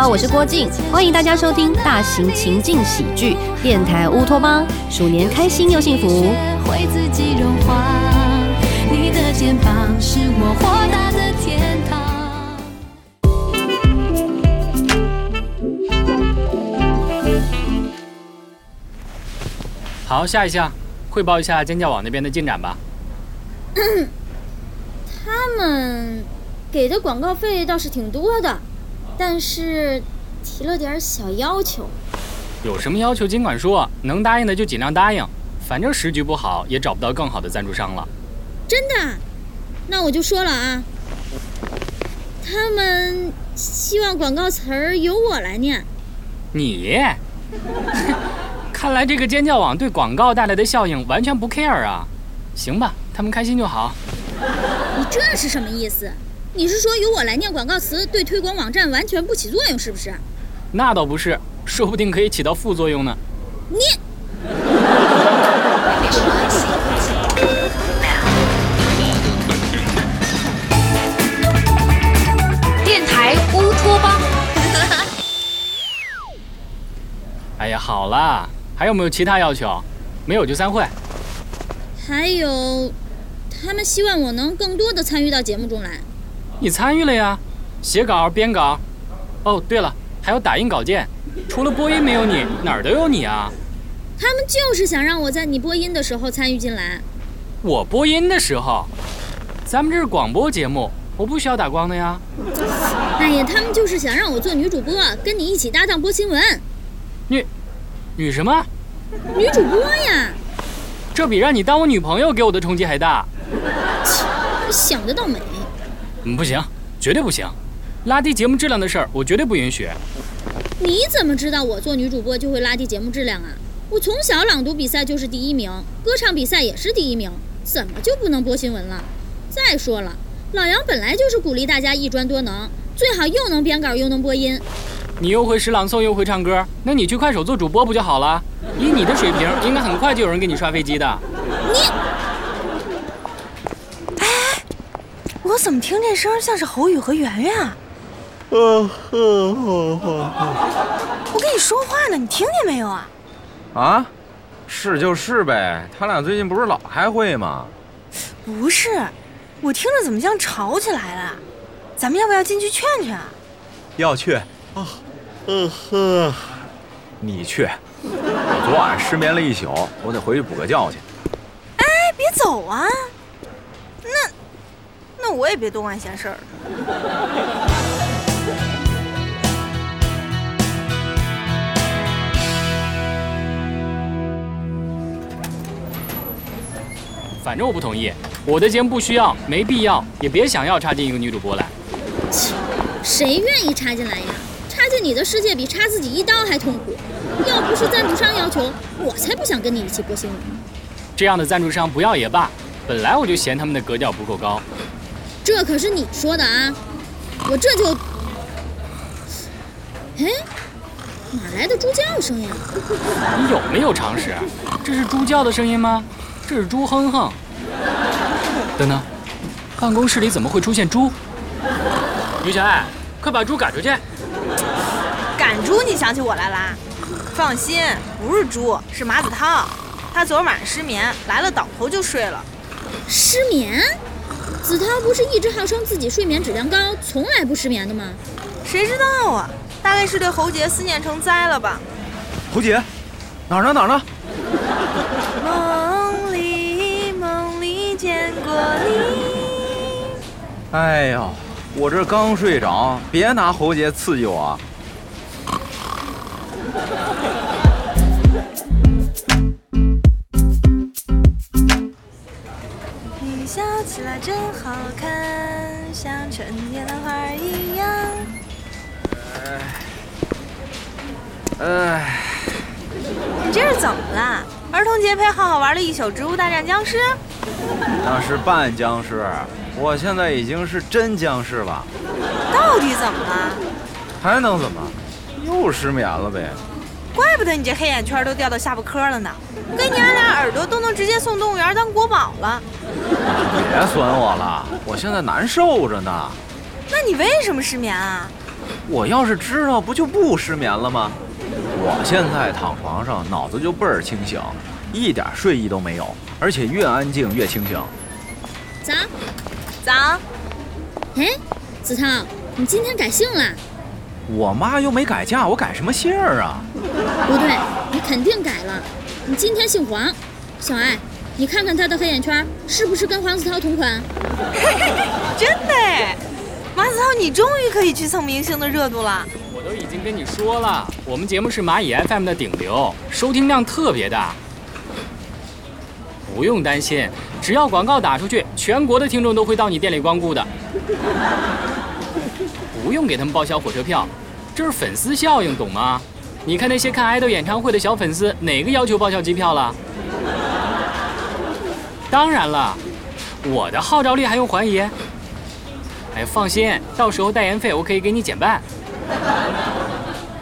好，我是郭靖，欢迎大家收听大型情境喜剧电台乌托邦，鼠年开心又幸福。会自己融化，你的肩膀是我豁达的天堂。好，下一项，汇报一下尖叫网那边的进展吧。他们给的广告费倒是挺多的，但是提了点小要求。有什么要求尽管说，能答应的就尽量答应。反正时局不好，也找不到更好的赞助商了。真的？那我就说了啊，他们希望广告词儿由我来念。你？看来这个尖叫网对广告带来的效应完全不 care 啊。行吧，他们开心就好。你这是什么意思？你是说由我来念广告词对推广网站完全不起作用，是不是？那倒不是，说不定可以起到副作用呢。你。电台乌托邦。哎呀，好啦，还有没有其他要求？没有就散会。还有，他们希望我能更多的参与到节目中来。你参与了呀，写稿、编稿。哦，对了，还有打印稿件。除了播音没有你，哪儿都有你啊。他们就是想让我在你播音的时候参与进来。我播音的时候，咱们这是广播节目，我不需要打光的呀。哎呀，他们就是想让我做女主播，跟你一起搭档播新闻。女，女什么？女主播呀。这比让你当我女朋友给我的冲击还大。切，想得倒美。嗯，不行，绝对不行，拉低节目质量的事儿，我绝对不允许。你怎么知道我做女主播就会拉低节目质量啊？我从小朗读比赛就是第一名，歌唱比赛也是第一名，怎么就不能播新闻了？再说了，老杨本来就是鼓励大家一专多能，最好又能编稿又能播音。你又会诗朗诵又会唱歌，那你去快手做主播不就好了？以你的水平，应该很快就有人给你刷飞机的。你，哎，我怎么听这声像是侯宇和圆圆啊？呃呵呵呵，我跟你说话呢，你听见没有啊？啊，是就是呗，他俩最近不是老开会吗？不是，我听着怎么像吵起来了？咱们要不要进去劝劝啊？要去啊，呃呵，你去，我昨晚失眠了一宿，我得回去补个觉去。哎，别走啊！那，我也别多管闲事儿。反正我不同意，我的节目不需要，没必要，也别想要插进一个女主播来。切，谁愿意插进来呀？插进你的世界比插自己一刀还痛苦。要不是赞助商要求，我才不想跟你一起播新闻。这样的赞助商不要也罢，本来我就嫌他们的格调不够高。这可是你说的啊！我这就……哎，哪来的猪叫声呀？你有没有常识？这是猪叫的声音吗？这是猪哼哼。等等，办公室里怎么会出现猪？于小爱，快把猪赶出去！赶猪，你想起我来啦？放心，不是猪，是马子涛。他昨晚上失眠，来了倒头就睡了。失眠？子韬不是一直号称自己睡眠质量高，从来不失眠的吗？谁知道啊？大概是对侯杰思念成灾了吧？侯杰，哪儿呢？哪儿呢？梦里梦里见过你。哎呦，我这刚睡着，别拿侯杰刺激我。好看，像春天的花儿一样。哎，你这是怎么了？儿童节陪浩浩玩了一宿《植物大战僵尸》，那是半僵尸，我现在已经是真僵尸了。到底怎么了？还能怎么？又失眠了呗。怪不得你这黑眼圈都掉到下巴颏了呢，给你俺俩耳朵都能直接送动物园当国宝了。别损我了，我现在难受着呢。那你为什么失眠啊？我要是知道，不就不失眠了吗？我现在躺床上，脑子就倍儿清醒，一点睡意都没有，而且越安静越清醒。早，早，哎，子涛，你今天改姓了？我妈又没改嫁，我改什么姓儿啊？不对，你肯定改了。你今天姓黄。小爱，你看看他的黑眼圈，是不是跟黄子韬同款？真的哎！马子韬，你终于可以去蹭明星的热度了。我都已经跟你说了，我们节目是蚂蚁 FM 的顶流，收听量特别大。不用担心，只要广告打出去，全国的听众都会到你店里光顾的。不用给他们报销火车票，这是粉丝效应，懂吗？你看那些看爱豆演唱会的小粉丝，哪个要求报销机票了？当然了，我的号召力还用怀疑？哎，放心，到时候代言费我可以给你减半。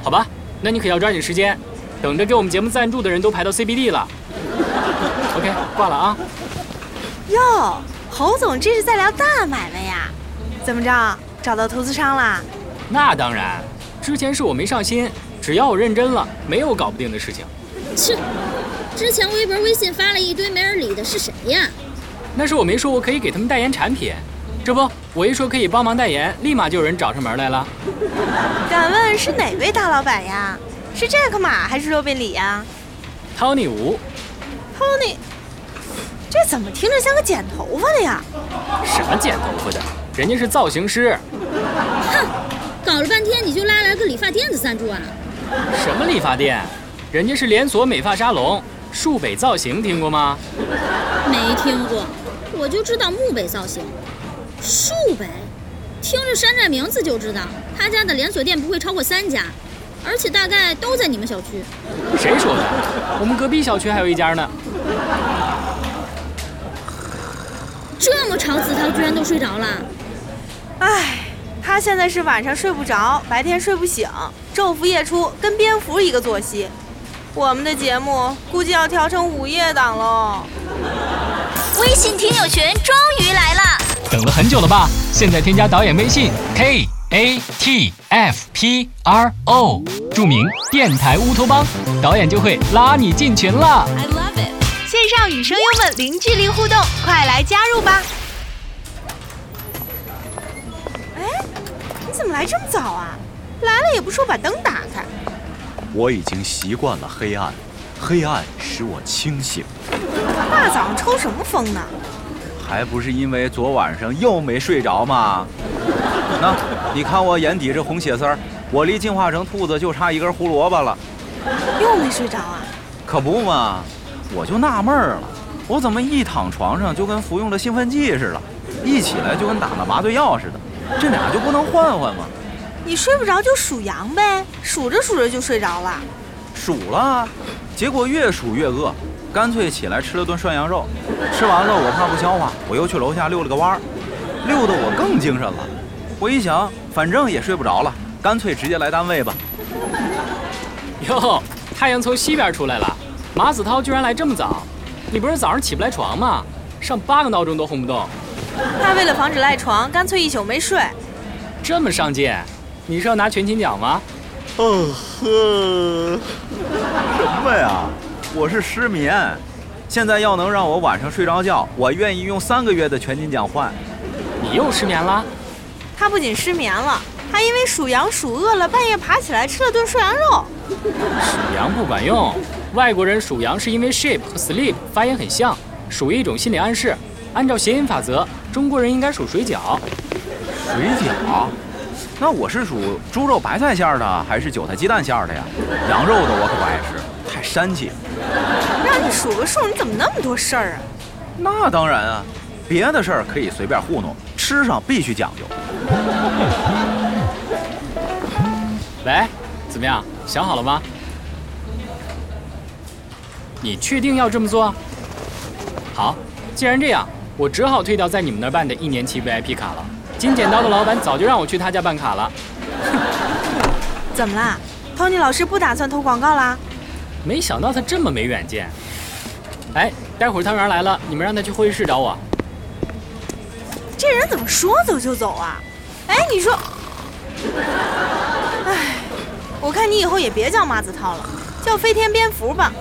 好吧，那你可要抓紧时间，等着给我们节目赞助的人都排到 CBD 了。OK，挂了啊。哟，侯总这是在聊大买卖呀？怎么着，找到投资商啦？那当然，之前是我没上心，只要我认真了，没有搞不定的事情。切，之前微博、微信发了一堆没人理的，是谁呀？那是我没说我可以给他们代言产品，这不，我一说可以帮忙代言，立马就有人找上门来了。敢问是哪位大老板呀？是杰克马还是肉便里呀 Tony 吴，？Tony，这怎么听着像个剪头发的呀？什么剪头发的？人家是造型师。哼，搞了半天你就拉来个理发店的赞助啊？什么理发店？人家是连锁美发沙龙，树北造型听过吗？没听过，我就知道木北造型，树北，听着山寨名字就知道他家的连锁店不会超过三家，而且大概都在你们小区。谁说的？我们隔壁小区还有一家呢。这么吵，子韬居然都睡着了。唉，他现在是晚上睡不着，白天睡不醒，昼伏夜出，跟蝙蝠一个作息。我们的节目估计要调成午夜档喽。微信听友群终于来了，等了很久了吧？现在添加导演微信 k a t f p r o，注明电台乌托邦，导演就会拉你进群了。I love it。线上与声优们零距离互动，快来加入吧！怎么来这么早啊？来了也不说把灯打开。我已经习惯了黑暗，黑暗使我清醒，大早上抽什么风呢？还不是因为昨晚上又没睡着吗？那你看我眼底这红血丝儿，我离进化成兔子就差一根胡萝卜了。又没睡着啊？可不嘛，我就纳闷儿了，我怎么一躺床上就跟服用了兴奋剂似的，一起来就跟打了麻醉药似的，这俩就不能换换吗？你睡不着就数羊呗，数着数着就睡着了。数了，结果越数越饿，干脆起来吃了顿涮羊肉。吃完了我怕不消化，我又去楼下溜了个弯儿，溜得我更精神了。我一想，反正也睡不着了，干脆直接来单位吧。哟，太阳从西边出来了，马子涛居然来这么早。你不是早上起不来床吗？上八个闹钟都轰不动，他为了防止赖床，干脆一宿没睡。这么上进，你是要拿全勤奖吗？哦呵，什么呀？我是失眠，现在要能让我晚上睡着觉，我愿意用三个月的全勤奖换。你又失眠了？他不仅失眠了，还因为数羊数饿了，半夜爬起来吃了顿涮羊肉。数羊不管用，外国人数羊是因为 sheep 和 sleep 发音很像，属于一种心理暗示。按照谐音法则，中国人应该数水饺。水饺？那我是属猪肉白菜馅儿的，还是韭菜鸡蛋馅儿的呀？羊肉的我可不爱吃，太膻气。让你数个数，你怎么那么多事儿啊？那当然啊，别的事儿可以随便糊弄，吃上必须讲究。喂，怎么样？想好了吗？你确定要这么做？好，既然这样，我只好退掉在你们那儿办的一年期 VIP 卡了。金剪刀的老板早就让我去他家办卡了。怎么啦？Tony 老师不打算投广告啦？没想到他这么没远见。哎，待会儿汤圆来了，你们让他去会议室找我。这人怎么说走就走啊？哎，你说，哎，我看你以后也别叫马子涛了，叫飞天蝙蝠吧。